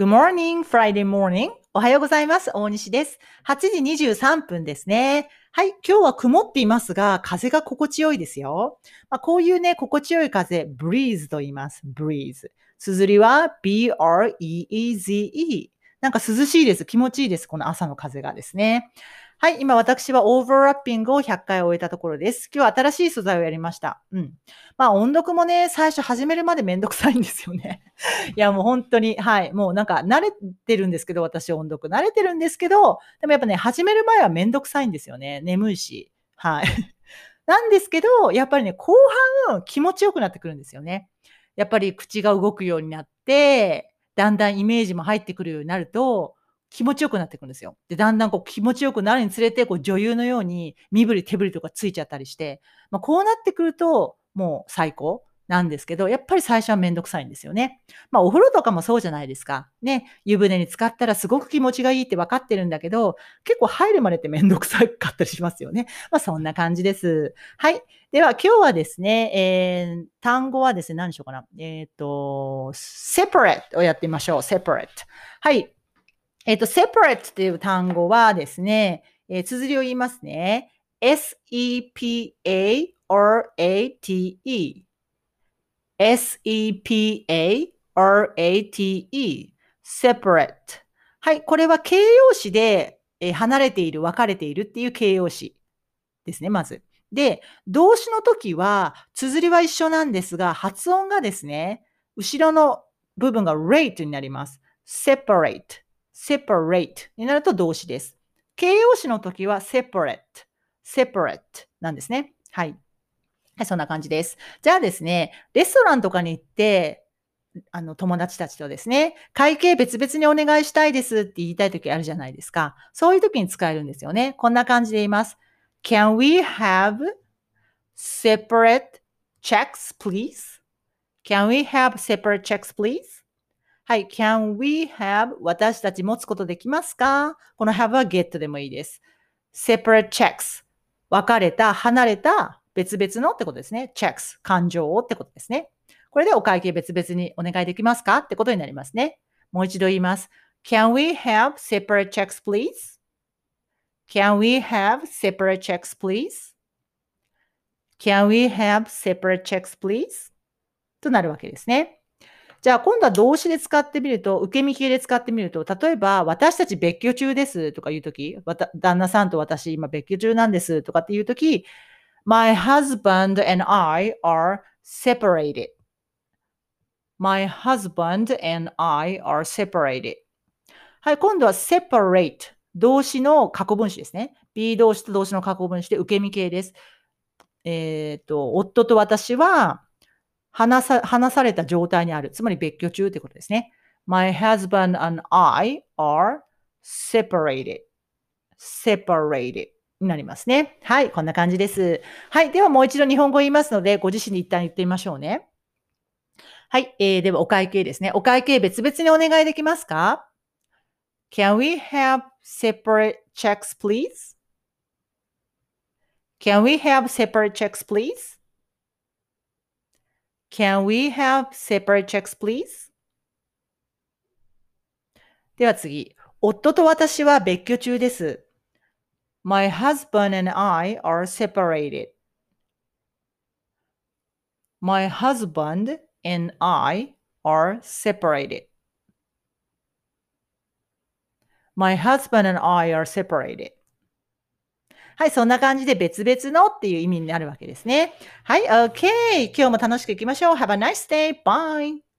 Good morning, Friday morning. おはようございます。大西です。8時23分ですね。はい。今日は曇っていますが、風が心地よいですよ。まあ、こういうね、心地よい風、breeze と言います。breeze。綴りは b-r-e-e-z-e。なんか涼しいです。気持ちいいです。この朝の風がですね。はい。今私はオーバーラッピングを100回終えたところです。今日は新しい素材をやりました。うん。まあ音読もね、最初始めるまでめんどくさいんですよね。いやもう本当に、はい。もうなんか慣れてるんですけど、私音読慣れてるんですけど、でもやっぱね、始める前はめんどくさいんですよね。眠いし。はい。なんですけど、やっぱりね、後半気持ちよくなってくるんですよね。やっぱり口が動くようになって、だんだんイメージも入ってくるようになると、気持ちよくなってくるんですよ。で、だんだんこう気持ちよくなるにつれて、こう女優のように身振り手振りとかついちゃったりして、まあ、こうなってくると、もう最高なんですけど、やっぱり最初はめんどくさいんですよね。まあ、お風呂とかもそうじゃないですか。ね、湯船に浸かったらすごく気持ちがいいって分かってるんだけど、結構入るまでってめんどくさかったりしますよね。まあ、そんな感じです。はい。では、今日はですね、えー、単語はですね、何でしょうかな。えっ、と、separate をやってみましょう。separate。はい。えっ、と、separate っていう単語はですね、えー、綴りを言いますね。s-e-p-a-r-a-t-e。s-e-p-a-r-a-t-e。separate。はい。これは形容詞で、えー離れている、分かれているっていう形容詞ですね、まず。で、動詞の時は、綴りは一緒なんですが、発音がですね、後ろの部分が rate になります。separate。Separate になると動詞です。形容詞の時は separate。separate なんですね。はい。はい、そんな感じです。じゃあですね、レストランとかに行って、あの、友達たちとですね、会計別々にお願いしたいですって言いたい時あるじゃないですか。そういう時に使えるんですよね。こんな感じで言います。Can we have separate checks, please? Can we have separate checks, please? はい。Can we have 私たち持つことできますかこの have は get でもいいです。separate checks 分かれた、離れた、別々のってことですね。checks 感情をってことですね。これでお会計別々にお願いできますかってことになりますね。もう一度言います。Can we have separate checks, please? Can we have separate checks, please? Can we have separate checks, please? となるわけですね。じゃあ今度は動詞で使ってみると、受け身形で使ってみると、例えば、私たち別居中ですとかいうとき、旦那さんと私今別居中なんですとかっていうとき、My husband and I are separated. My husband and I are separated. はい、今度は separate。動詞の過去分詞ですね。B 動詞と動詞の過去分詞で受け身形です。えっ、と、夫と私は、話さ、話された状態にある。つまり別居中ってことですね。My husband and I are separated. separated になりますね。はい、こんな感じです。はい、ではもう一度日本語を言いますので、ご自身で一旦言ってみましょうね。はい、えー、ではお会計ですね。お会計別々にお願いできますか ?Can we have separate checks, please? Can we have separate checks, please? Can we have separate checks, please? では次。夫と私は別居中です。My husband and I are separated. My husband and I are separated. My husband and I are separated. はい、そんな感じで別々のっていう意味になるわけですね。はい、OK。今日も楽しくいきましょう。Have a nice day. Bye.